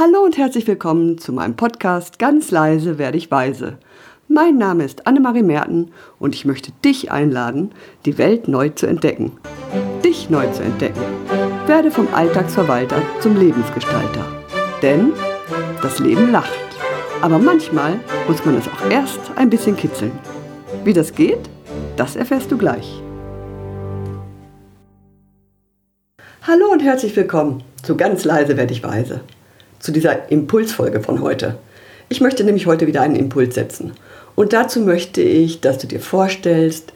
Hallo und herzlich willkommen zu meinem Podcast Ganz leise werde ich weise. Mein Name ist Annemarie Merten und ich möchte dich einladen, die Welt neu zu entdecken. Dich neu zu entdecken. Werde vom Alltagsverwalter zum Lebensgestalter. Denn das Leben lacht. Aber manchmal muss man es auch erst ein bisschen kitzeln. Wie das geht, das erfährst du gleich. Hallo und herzlich willkommen zu Ganz leise werde ich weise zu dieser Impulsfolge von heute. Ich möchte nämlich heute wieder einen Impuls setzen. Und dazu möchte ich, dass du dir vorstellst,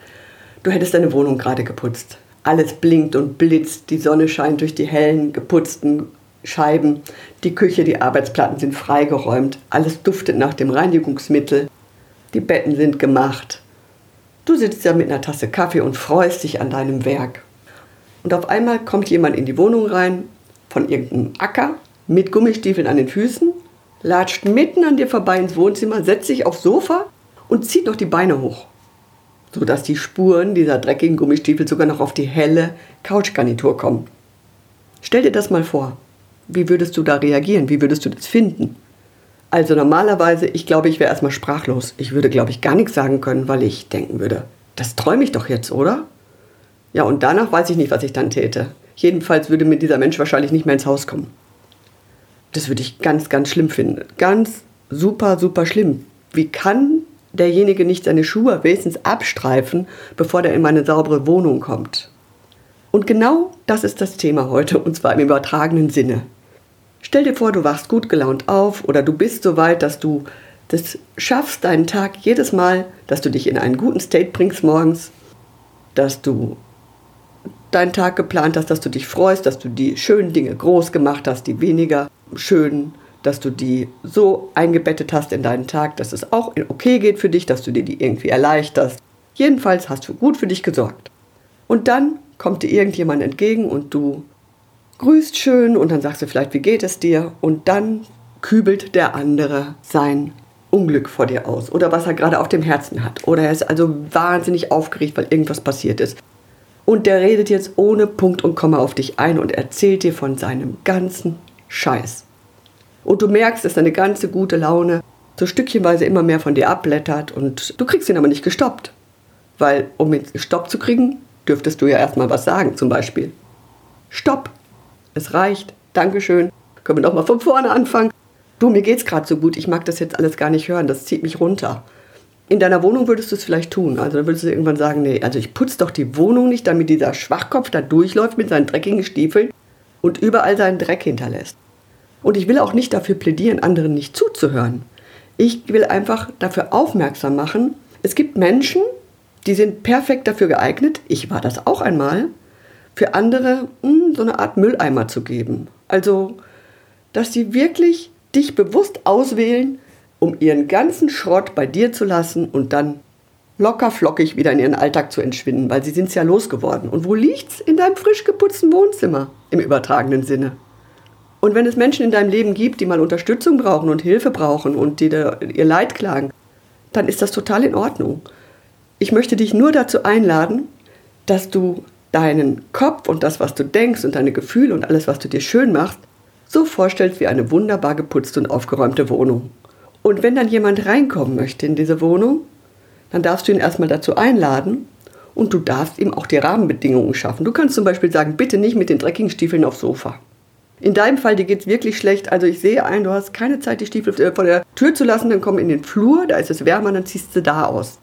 du hättest deine Wohnung gerade geputzt. Alles blinkt und blitzt, die Sonne scheint durch die hellen, geputzten Scheiben, die Küche, die Arbeitsplatten sind freigeräumt, alles duftet nach dem Reinigungsmittel, die Betten sind gemacht. Du sitzt ja mit einer Tasse Kaffee und freust dich an deinem Werk. Und auf einmal kommt jemand in die Wohnung rein von irgendeinem Acker mit Gummistiefeln an den Füßen, latscht mitten an dir vorbei ins Wohnzimmer, setzt sich aufs Sofa und zieht noch die Beine hoch, sodass die Spuren dieser dreckigen Gummistiefel sogar noch auf die helle Couchgarnitur kommen. Stell dir das mal vor. Wie würdest du da reagieren? Wie würdest du das finden? Also normalerweise, ich glaube, ich wäre erstmal sprachlos. Ich würde, glaube ich, gar nichts sagen können, weil ich denken würde, das träume ich doch jetzt, oder? Ja, und danach weiß ich nicht, was ich dann täte. Jedenfalls würde mir dieser Mensch wahrscheinlich nicht mehr ins Haus kommen. Das würde ich ganz, ganz schlimm finden. Ganz super, super schlimm. Wie kann derjenige nicht seine Schuhe wenigstens abstreifen, bevor der in meine saubere Wohnung kommt? Und genau das ist das Thema heute, und zwar im übertragenen Sinne. Stell dir vor, du wachst gut gelaunt auf oder du bist so weit, dass du das schaffst, deinen Tag jedes Mal, dass du dich in einen guten State bringst morgens, dass du deinen Tag geplant hast, dass du dich freust, dass du die schönen Dinge groß gemacht hast, die weniger schön, dass du die so eingebettet hast in deinen Tag, dass es auch okay geht für dich, dass du dir die irgendwie erleichterst. Jedenfalls hast du gut für dich gesorgt. Und dann kommt dir irgendjemand entgegen und du grüßt schön und dann sagst du vielleicht, wie geht es dir? Und dann kübelt der andere sein Unglück vor dir aus oder was er gerade auf dem Herzen hat. Oder er ist also wahnsinnig aufgeregt, weil irgendwas passiert ist. Und der redet jetzt ohne Punkt und Komma auf dich ein und erzählt dir von seinem ganzen Scheiß. Und du merkst, dass deine ganze gute Laune so stückchenweise immer mehr von dir abblättert und du kriegst ihn aber nicht gestoppt. Weil, um ihn gestoppt zu kriegen, dürftest du ja erstmal was sagen, zum Beispiel. Stopp! Es reicht. Dankeschön. Können wir nochmal von vorne anfangen? Du, mir geht's gerade so gut, ich mag das jetzt alles gar nicht hören, das zieht mich runter. In deiner Wohnung würdest du es vielleicht tun. Also dann würdest du irgendwann sagen, nee, also ich putze doch die Wohnung nicht, damit dieser Schwachkopf da durchläuft mit seinen dreckigen Stiefeln und überall seinen Dreck hinterlässt. Und ich will auch nicht dafür plädieren, anderen nicht zuzuhören. Ich will einfach dafür aufmerksam machen, es gibt Menschen, die sind perfekt dafür geeignet, ich war das auch einmal, für andere mh, hm, so eine Art Mülleimer zu geben. Also, dass sie wirklich dich bewusst auswählen, um ihren ganzen Schrott bei dir zu lassen und dann locker flockig wieder in ihren Alltag zu entschwinden, weil sie sind es ja losgeworden. Und wo liegt's? In deinem frisch geputzten Wohnzimmer, im übertragenen Sinne. Und wenn es Menschen in deinem Leben gibt, die mal Unterstützung brauchen und Hilfe brauchen und die ihr Leid klagen, dann ist das total in Ordnung. Ich möchte dich nur dazu einladen, dass du deinen Kopf und das, was du denkst und deine Gefühle und alles, was du dir schön machst, so vorstellst wie eine wunderbar geputzte und aufgeräumte Wohnung. Und wenn dann jemand reinkommen möchte in diese Wohnung, dann darfst du ihn erstmal dazu einladen und du darfst ihm auch die Rahmenbedingungen schaffen. Du kannst zum Beispiel sagen, bitte nicht mit den dreckigen Stiefeln aufs Sofa. In deinem Fall, dir geht es wirklich schlecht. Also ich sehe ein, du hast keine Zeit, die Stiefel äh, vor der Tür zu lassen, dann komm in den Flur, da ist es wärmer, dann ziehst du da aus.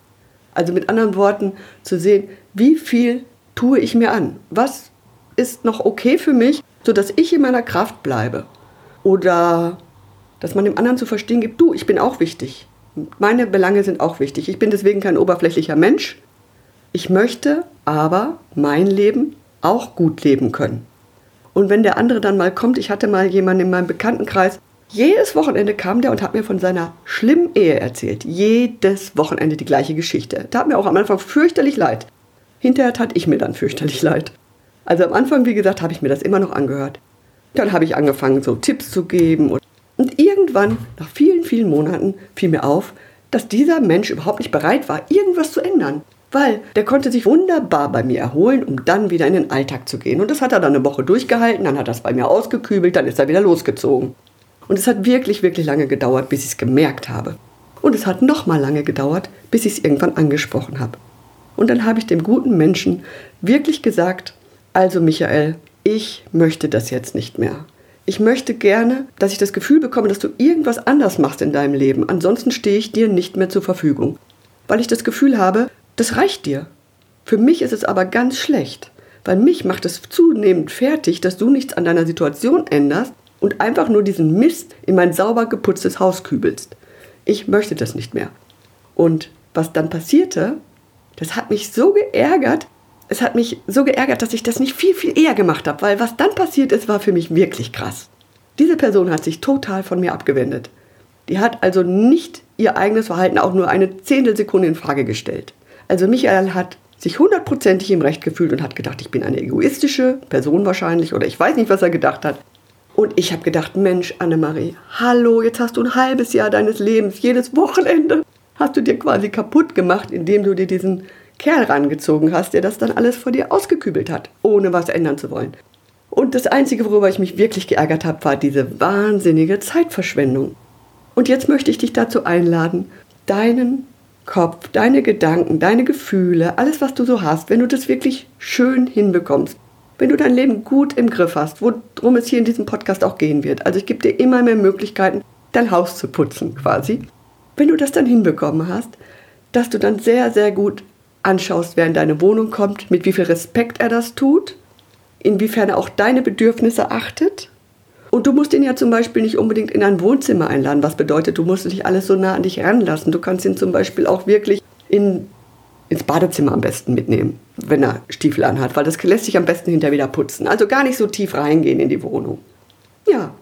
Also mit anderen Worten zu sehen, wie viel tue ich mir an? Was ist noch okay für mich, sodass ich in meiner Kraft bleibe? Oder dass man dem anderen zu verstehen gibt, du, ich bin auch wichtig. Meine Belange sind auch wichtig. Ich bin deswegen kein oberflächlicher Mensch. Ich möchte aber mein Leben auch gut leben können. Und wenn der andere dann mal kommt, ich hatte mal jemanden in meinem Bekanntenkreis, jedes Wochenende kam der und hat mir von seiner schlimmen Ehe erzählt. Jedes Wochenende die gleiche Geschichte. Tat mir auch am Anfang fürchterlich leid. Hinterher tat ich mir dann fürchterlich leid. Also am Anfang, wie gesagt, habe ich mir das immer noch angehört. Dann habe ich angefangen, so Tipps zu geben. Und irgendwann, nach vielen, vielen Monaten, fiel mir auf, dass dieser Mensch überhaupt nicht bereit war, irgendwas zu ändern weil der konnte sich wunderbar bei mir erholen, um dann wieder in den Alltag zu gehen. Und das hat er dann eine Woche durchgehalten, dann hat er es bei mir ausgekübelt, dann ist er wieder losgezogen. Und es hat wirklich, wirklich lange gedauert, bis ich es gemerkt habe. Und es hat noch mal lange gedauert, bis ich es irgendwann angesprochen habe. Und dann habe ich dem guten Menschen wirklich gesagt, also Michael, ich möchte das jetzt nicht mehr. Ich möchte gerne, dass ich das Gefühl bekomme, dass du irgendwas anders machst in deinem Leben. Ansonsten stehe ich dir nicht mehr zur Verfügung. Weil ich das Gefühl habe, das reicht dir. Für mich ist es aber ganz schlecht. Weil mich macht es zunehmend fertig, dass du nichts an deiner Situation änderst und einfach nur diesen Mist in mein sauber geputztes Haus kübelst. Ich möchte das nicht mehr. Und was dann passierte, das hat mich so geärgert. Es hat mich so geärgert, dass ich das nicht viel, viel eher gemacht habe, weil was dann passiert ist, war für mich wirklich krass. Diese Person hat sich total von mir abgewendet. Die hat also nicht ihr eigenes Verhalten auch nur eine Zehntelsekunde in Frage gestellt. Also Michael hat sich hundertprozentig im Recht gefühlt und hat gedacht, ich bin eine egoistische Person wahrscheinlich oder ich weiß nicht, was er gedacht hat. Und ich habe gedacht, Mensch, Annemarie, hallo, jetzt hast du ein halbes Jahr deines Lebens, jedes Wochenende hast du dir quasi kaputt gemacht, indem du dir diesen Kerl rangezogen hast, der das dann alles vor dir ausgekübelt hat, ohne was ändern zu wollen. Und das Einzige, worüber ich mich wirklich geärgert habe, war diese wahnsinnige Zeitverschwendung. Und jetzt möchte ich dich dazu einladen, deinen Kopf, deine Gedanken, deine Gefühle, alles, was du so hast, wenn du das wirklich schön hinbekommst, wenn du dein Leben gut im Griff hast, worum es hier in diesem Podcast auch gehen wird. Also ich gebe dir immer mehr Möglichkeiten, dein Haus zu putzen quasi. Wenn du das dann hinbekommen hast, dass du dann sehr, sehr gut anschaust, wer in deine Wohnung kommt, mit wie viel Respekt er das tut, inwiefern er auch deine Bedürfnisse achtet. Und du musst ihn ja zum Beispiel nicht unbedingt in ein Wohnzimmer einladen, was bedeutet, du musst nicht alles so nah an dich ranlassen. Du kannst ihn zum Beispiel auch wirklich in, ins Badezimmer am besten mitnehmen wenn er Stiefel anhat, weil das lässt sich am besten hinterher wieder putzen. Also gar nicht so tief reingehen in die Wohnung. Ja.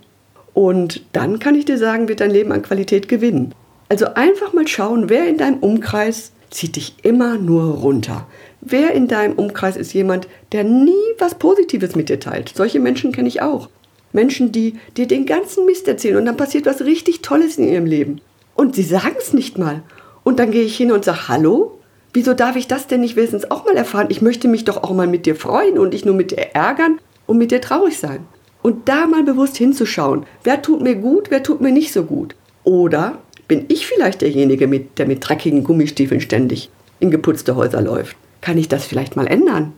Und dann kann ich dir sagen, wird dein Leben an Qualität gewinnen. Also einfach mal schauen, wer in deinem Umkreis zieht dich immer nur runter. Wer in deinem Umkreis ist jemand, der nie was Positives mit dir teilt? Solche Menschen kenne ich auch. Menschen, die dir den ganzen Mist erzählen und dann passiert was richtig Tolles in ihrem Leben. Und sie sagen es nicht mal. Und dann gehe ich hin und sage, hallo, Wieso darf ich das denn nicht wenigstens auch mal erfahren? Ich möchte mich doch auch mal mit dir freuen und nicht nur mit dir ärgern und mit dir traurig sein. Und da mal bewusst hinzuschauen, wer tut mir gut, wer tut mir nicht so gut. Oder bin ich vielleicht derjenige, mit, der mit dreckigen Gummistiefeln ständig in geputzte Häuser läuft? Kann ich das vielleicht mal ändern?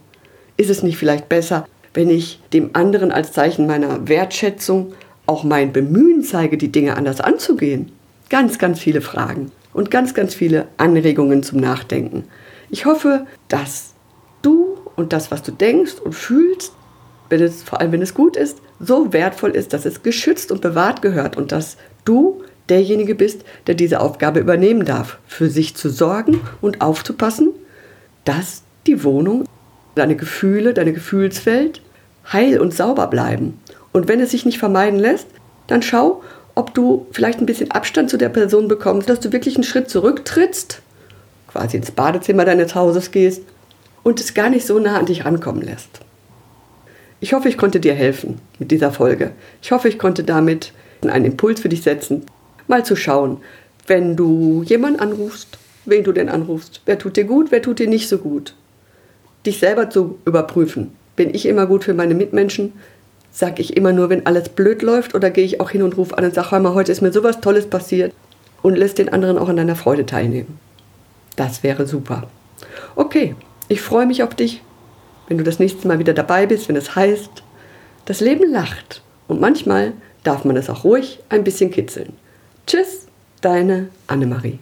Ist es nicht vielleicht besser, wenn ich dem anderen als Zeichen meiner Wertschätzung auch mein Bemühen zeige, die Dinge anders anzugehen? Ganz, ganz viele Fragen und ganz, ganz viele Anregungen zum Nachdenken. Ich hoffe, dass du und das, was du denkst und fühlst, wenn es, vor allem wenn es gut ist, so wertvoll ist, dass es geschützt und bewahrt gehört und dass du derjenige bist, der diese Aufgabe übernehmen darf, für sich zu sorgen und aufzupassen, dass die Wohnung, deine Gefühle, deine Gefühlswelt heil und sauber bleiben. Und wenn es sich nicht vermeiden lässt, dann schau, ob du vielleicht ein bisschen Abstand zu der Person bekommst, dass du wirklich einen Schritt zurücktrittst, quasi ins Badezimmer deines Hauses gehst und es gar nicht so nah an dich rankommen lässt. Ich hoffe, ich konnte dir helfen mit dieser Folge. Ich hoffe, ich konnte damit einen Impuls für dich setzen, mal zu schauen, wenn du jemanden anrufst, wen du denn anrufst, wer tut dir gut, wer tut dir nicht so gut. Dich selber zu überprüfen. Bin ich immer gut für meine Mitmenschen? Sag ich immer nur, wenn alles blöd läuft oder gehe ich auch hin und rufe an und sage, hör mal, heute ist mir sowas Tolles passiert und lässt den anderen auch an deiner Freude teilnehmen. Das wäre super. Okay, ich freue mich auf dich, wenn du das nächste Mal wieder dabei bist, wenn es heißt, das Leben lacht und manchmal darf man es auch ruhig ein bisschen kitzeln. Tschüss, deine Annemarie.